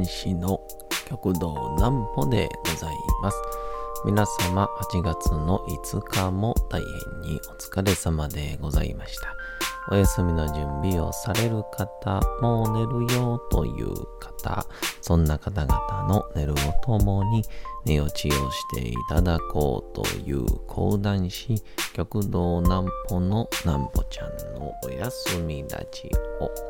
講談師の極道南歩でございます。皆様8月の5日も大変にお疲れ様でございました。お休みの準備をされる方、もう寝るよという方、そんな方々の寝るをともに寝落ちをしていただこうという講談師、極道南歩の南歩ちゃんのお休みラジオ。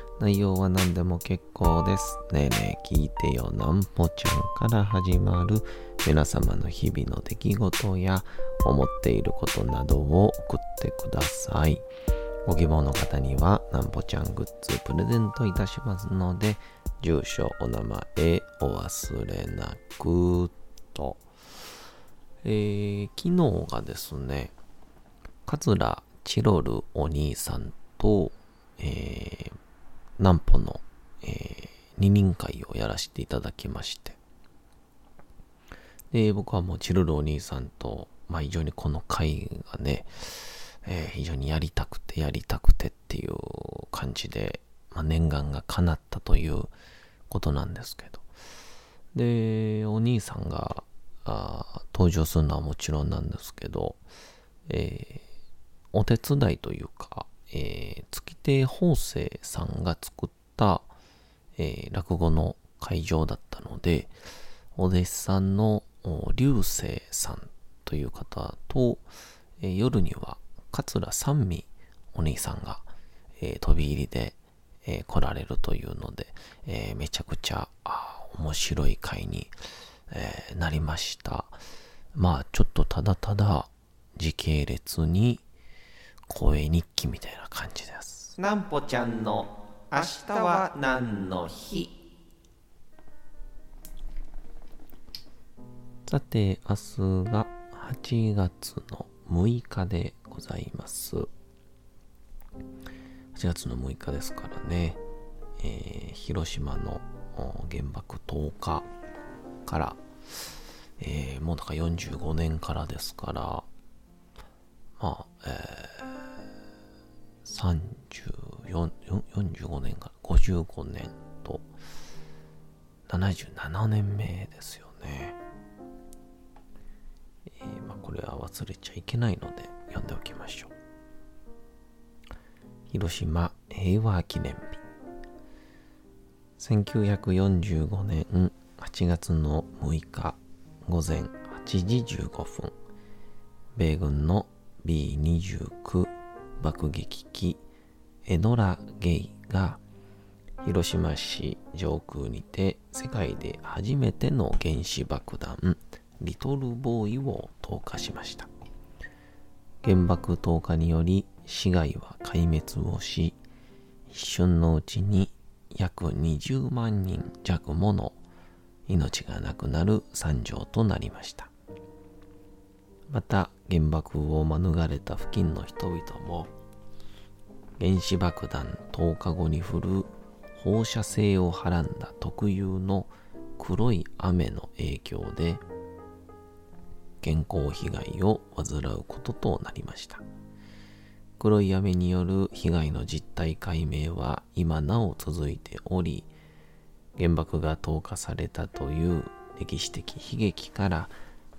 内容は何でも結構です。ねえねえ聞いてよなんぽちゃんから始まる皆様の日々の出来事や思っていることなどを送ってください。ご希望の方にはなんぽちゃんグッズプレゼントいたしますので、住所、お名前お忘れなくと。えー、昨日がですね、桂チロルお兄さんと、えー、南歩の、えー、二人会をやらせていただきまして。で、僕はもうチルルお兄さんと、まあ非常にこの会がね、えー、非常にやりたくてやりたくてっていう感じで、まあ、念願が叶ったということなんですけど。で、お兄さんがあ登場するのはもちろんなんですけど、えー、お手伝いというか、えー、月亭法政さんが作った、えー、落語の会場だったので、お弟子さんの流星さんという方と、えー、夜には桂三味お兄さんが、えー、飛び入りで、えー、来られるというので、えー、めちゃくちゃ面白い会に、えー、なりました。まあちょっとただただ時系列に声日記みたいな感じです。なんぽちゃんの明日は何の日？さて、明日が8月の6日でございます。8月の6日ですからね、えー、広島の原爆10日から、えー、もうだから45年からですから、まあ、え34 45年から55年と77年目ですよね。えー、まあ、これは忘れちゃいけないので読んでおきましょう。広島平和記念日1945年8月の6日午前8時15分米軍の B29 爆撃機エノラ・ゲイが広島市上空にて世界で初めての原子爆弾リトルボーイを投下しました。原爆投下により市街は壊滅をし一瞬のうちに約20万人弱もの命がなくなる惨状となりました。また原爆を免れた付近の人々も原子爆弾10日後に降る放射性をはらんだ特有の黒い雨の影響で健康被害を患うこととなりました。黒い雨による被害の実態解明は今なお続いており原爆が投下されたという歴史的悲劇から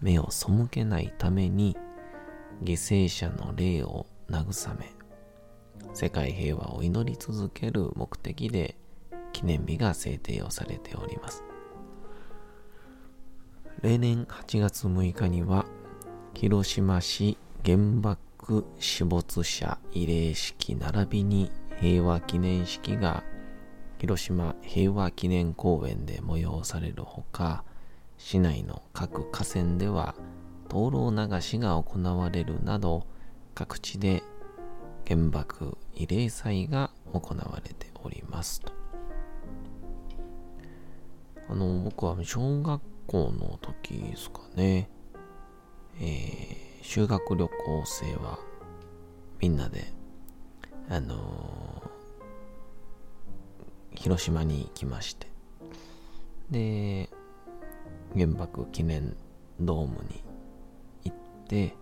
目を背けないために犠牲者の霊を慰め世界平和を祈り続ける目的で記念日が制定をされております。例年8月6日には広島市原爆死没者慰霊式並びに平和記念式が広島平和記念公園で催されるほか市内の各河川では灯籠流しが行われるなど各地で原爆慰霊祭が行われておりますと。あの、僕は小学校の時ですかね、えー、修学旅行生はみんなで、あのー、広島に行きまして、で、原爆記念ドームに行って、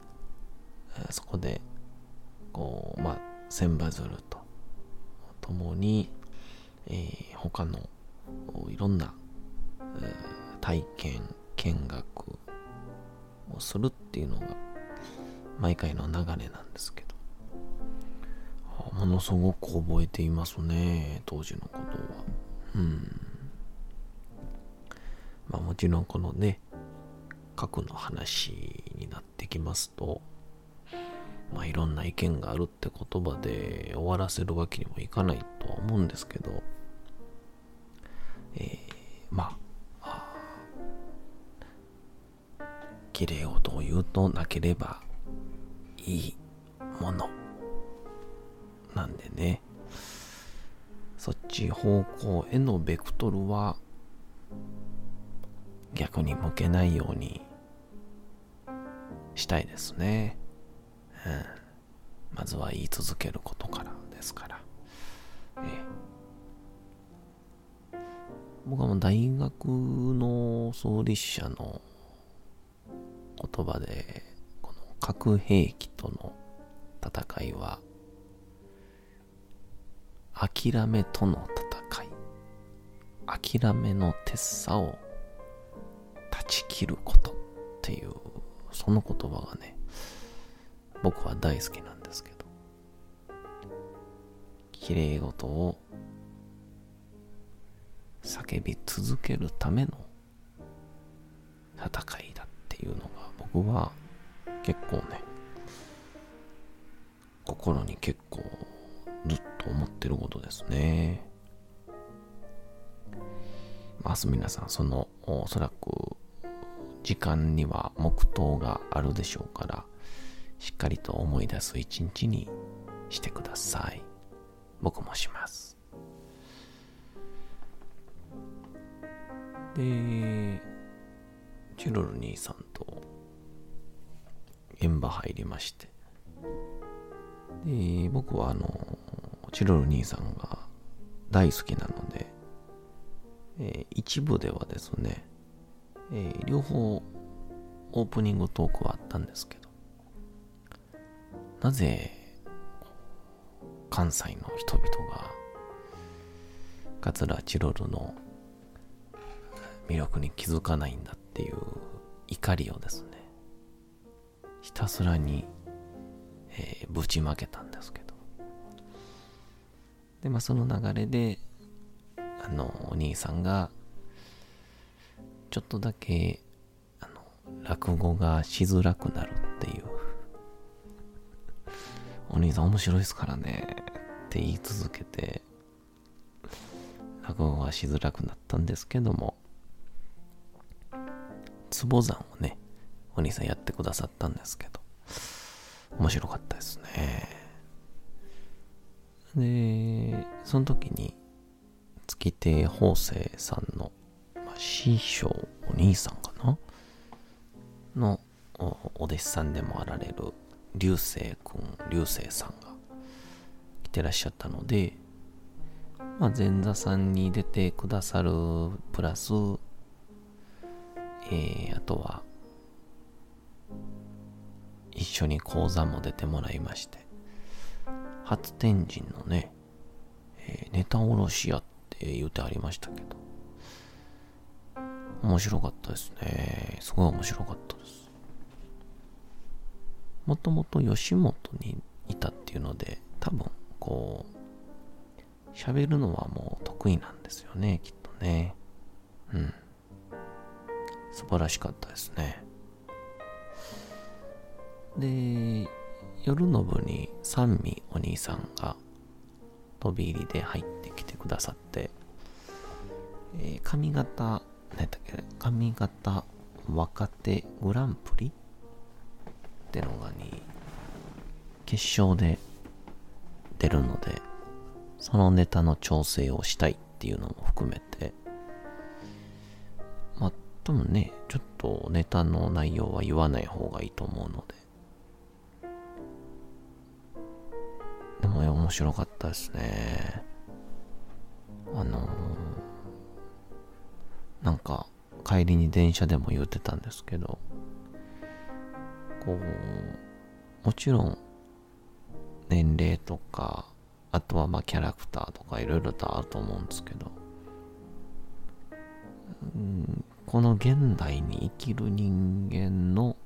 そこで、こう、まあ、千羽鶴と共に、えー、他のいろんな、えー、体験、見学をするっていうのが毎回の流れなんですけど、ものすごく覚えていますね、当時のことは。うん。ちろんこのね、核の話になってきますと、まあいろんな意見があるって言葉で終わらせるわけにもいかないとは思うんですけど、えー、まあ、綺麗事を言うとなければいいものなんでね、そっち方向へのベクトルは逆に向けないようにしたいですね。うん。まずは言い続けることからですから。ええ、僕はもう大学の創立者の言葉で、この核兵器との戦いは、諦めとの戦い、諦めの鉄さを断ち切ることっていう、その言葉がね、僕は大好きなんですけど、綺麗事を叫び続けるための戦いだっていうのが僕は結構ね、心に結構ずっと思ってることですね。明日皆さんそのおそらく時間には黙祷があるでしょうから、しっかりと思い出す一日にしてください。僕もします。で、チロル兄さんと現場入りまして、で、僕はあの、チロル兄さんが大好きなので、えー、一部ではですね、えー、両方オープニングトークはあったんですけど、なぜ関西の人々が桂チロルの魅力に気づかないんだっていう怒りをですねひたすらに、えー、ぶちまけたんですけど。でまあその流れであのお兄さんがちょっとだけあの落語がしづらくなるっていう。お兄さん面白いですからね。って言い続けて落語はしづらくなったんですけども。壺山をねお兄さんやってくださったんですけど。面白かったですね。でその時に月亭法政さんの、師匠お兄さんかな？のお弟子さんでもあられる流星くん、流星さんが来てらっしゃったので、まあ、前座さんに出てくださるプラス、えー、あとは、一緒に講座も出てもらいまして、初天神のね、えー、ネタおろしやって言うてありましたけど、面白かったですね。すごい面白かったです。もともと吉本にいたっていうので、多分、こう、喋るのはもう得意なんですよね、きっとね。うん。素晴らしかったですね。で、夜の部に三味お兄さんが飛び入りで入ってきてくださって、えー、髪型、何だっけ、髪型若手グランプリ？ってのがに、決勝で出るので、そのネタの調整をしたいっていうのも含めて、まあ多分ね、ちょっとネタの内容は言わない方がいいと思うので。でも面白かったですね。あのー、なんか帰りに電車でも言ってたんですけど、こう、もちろん年齢とか、あとはまあキャラクターとかいろいろとあると思うんですけど、うん、この現代に生きる人間の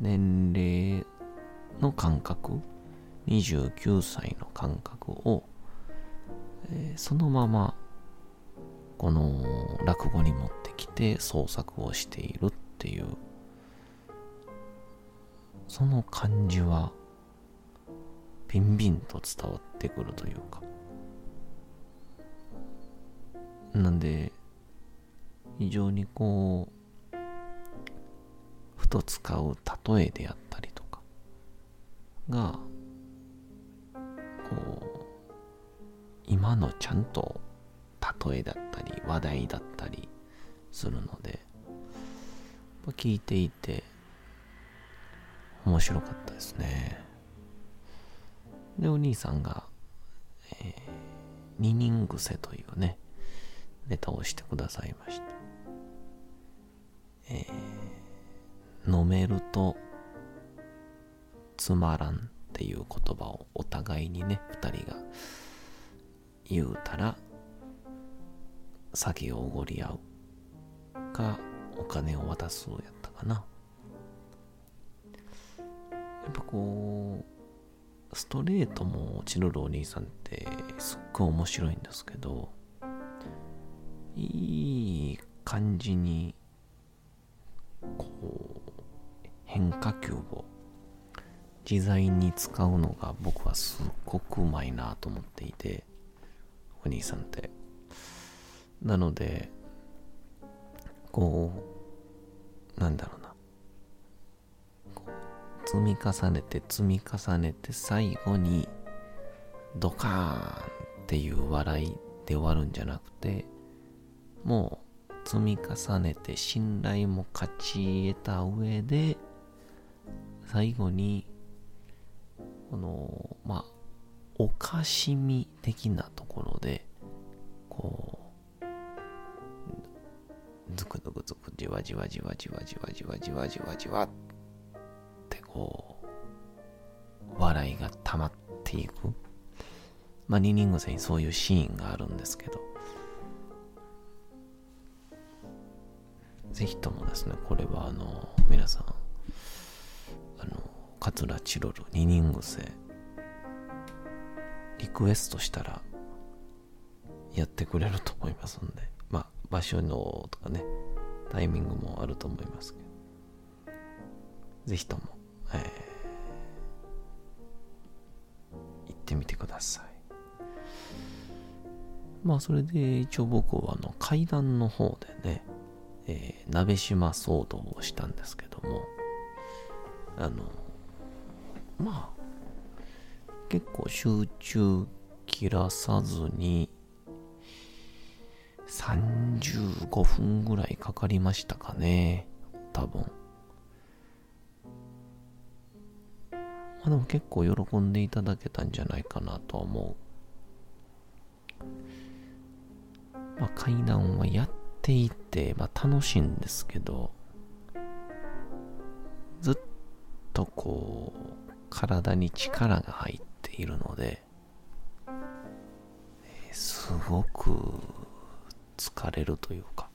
年齢の感覚、29歳の感覚を、えー、そのままこの落語に持ってきて創作をしているっていう。その感じはビンビンと伝わってくるというか。なんで非常にこうふと使う例えであったりとかがこう今のちゃんと例えだったり話題だったりするので聞いていて面白かったですね。でお兄さんが、えー、二人癖というねネタをしてくださいました、えー、飲めるとつまらんっていう言葉をお互いにね二人が言うたら酒をおごり合うかお金を渡すやったかな。やっぱこうストレートもチルルお兄さんってすっごい面白いんですけどいい感じにこう変化球を自在に使うのが僕はすっごくうまいなと思っていてお兄さんって。なのでこうなんだろうな。積み重ねて積み重ねて最後にドカーンっていう笑いで終わるんじゃなくてもう積み重ねて信頼も勝ち得た上で最後にこのまあおかしみ的なところでこうズクズクズクじわじわじわじわじわじわじわじわじわってこう笑いが溜まっていく。まあ二人癖にそういうシーンがあるんですけど。ぜひともですね、これはあの、皆さん、あの、桂チロル二人癖、リクエストしたら、やってくれると思いますんで、場所のとかね、タイミングもあると思いますけど、ぜひとも、えー、行ってみてください。まあ、それで一応僕はあの階段の方でね、えー、鍋島騒動をしたんですけども、あの、まあ、結構集中切らさずに、35分ぐらいかかりましたかね。多分。まあでも結構喜んでいただけたんじゃないかなとは思う。まあ階段はやっていて、まあ楽しいんですけど、ずっとこう、体に力が入っているので、すごく疲れるというか、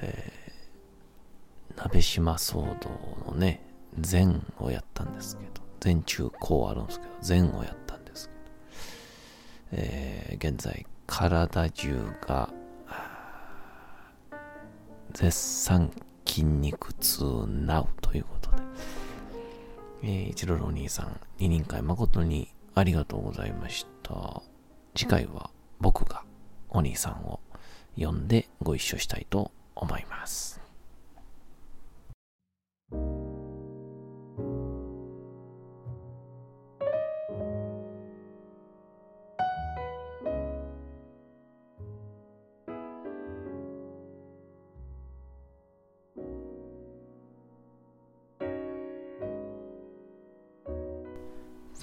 えー、鍋島騒動のね、禅をやったんですけど、禅中高あるんですけど、禅をやったんですけど、えー、現在、体中が、絶賛筋肉痛なうということで、えー、一郎お兄さん、二人会誠にありがとうございました。次回は僕がお兄さんを呼んでご一緒したいと思います。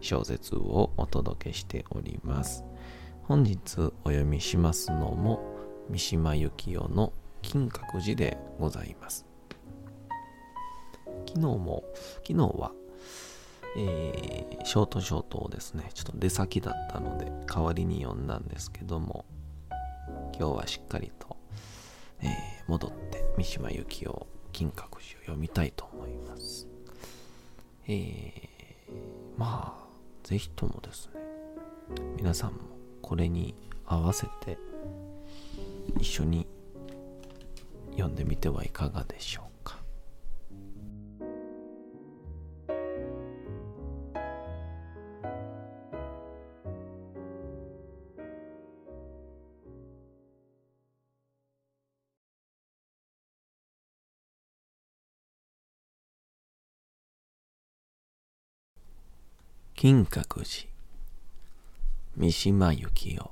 小説をお届けしております。本日お読みしますのも、三島由紀夫の金閣寺でございます。昨日も、昨日はえー、ショートショートをですね、ちょっと出先だったので、代わりに読んだんですけども、今日はしっかりと、えー、戻って三島由紀夫金閣寺を読みたいと思います。えー、まあ、ぜひともですね、皆さんもこれに合わせて一緒に読んでみてはいかがでしょう金閣寺三島由紀夫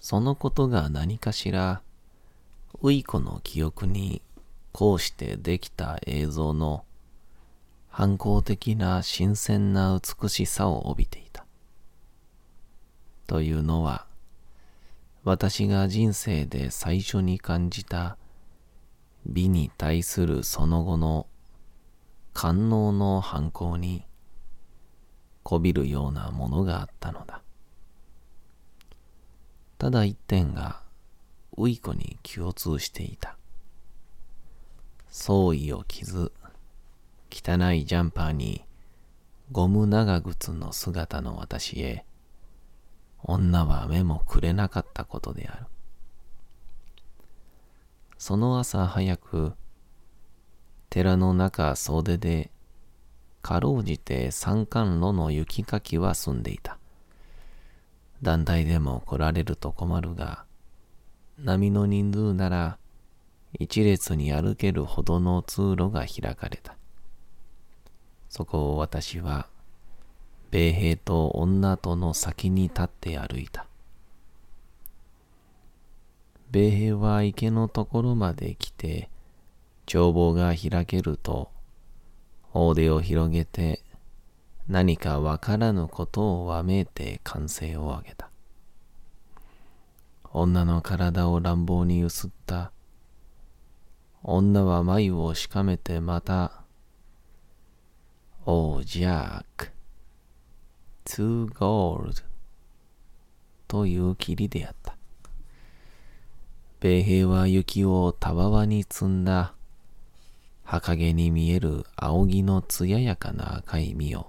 そのことが何かしらウイコの記憶にこうしてできた映像の反抗的な新鮮な美しさを帯びていた。というのは私が人生で最初に感じた美に対するその後の官能の犯行にこびるようなものがあったのだ。ただ一点がウイコに共通していた。創意を傷、汚いジャンパーにゴム長靴の姿の私へ、女は目もくれなかったことである。その朝早く、寺の中袖で、かろうじて山間路の雪かきは済んでいた。団体でも来られると困るが、波の人数なら一列に歩けるほどの通路が開かれた。そこを私は、米兵と女との先に立って歩いた。米兵は池のところまで来て、帳簿が開けると、大手を広げて何かわからぬことをわめいて歓声を上げた。女の体を乱暴にゆすった。女は眉をしかめてまた、おージャーク、ツーゴールドという霧であった。米兵は雪をたわわに積んだ墓毛に見える青木の艶やかな赤い実を。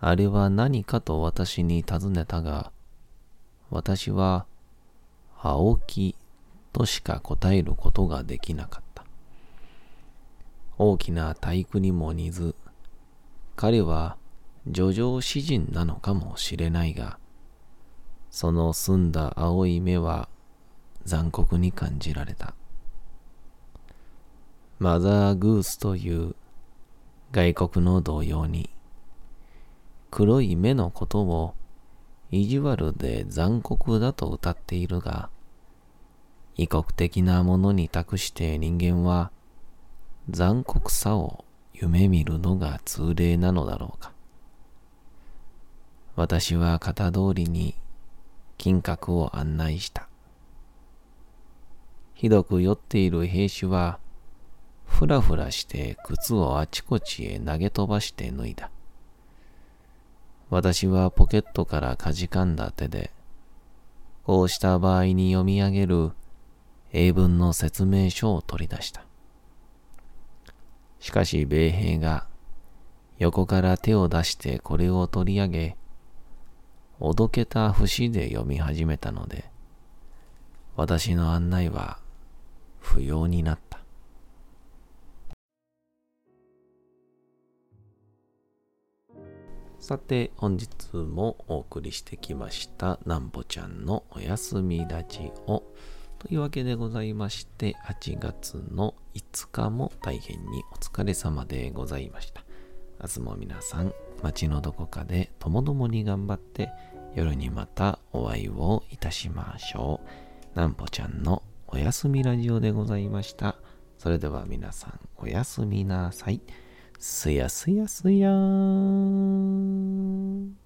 あれは何かと私に尋ねたが、私は青木としか答えることができなかった。大きな体育にも似ず、彼は叙情詩人なのかもしれないが、その澄んだ青い目は残酷に感じられた。マザーグースという外国の同様に黒い目のことを意地悪で残酷だと歌っているが異国的なものに託して人間は残酷さを夢見るのが通例なのだろうか。私は型通りに金閣を案内した。ひどく酔っている兵士はふらふらして靴をあちこちへ投げ飛ばして脱いだ。私はポケットからかじかんだ手で、こうした場合に読み上げる英文の説明書を取り出した。しかし米兵が横から手を出してこれを取り上げ、おどけた節で読み始めたので、私の案内は不要になった。さて、本日もお送りしてきました、なんぼちゃんのおやすみラジオ。というわけでございまして、8月の5日も大変にお疲れ様でございました。明日も皆さん、街のどこかでともどもに頑張って、夜にまたお会いをいたしましょう。なんぼちゃんのおやすみラジオでございました。それでは皆さん、おやすみなさい。すやすやすやーん。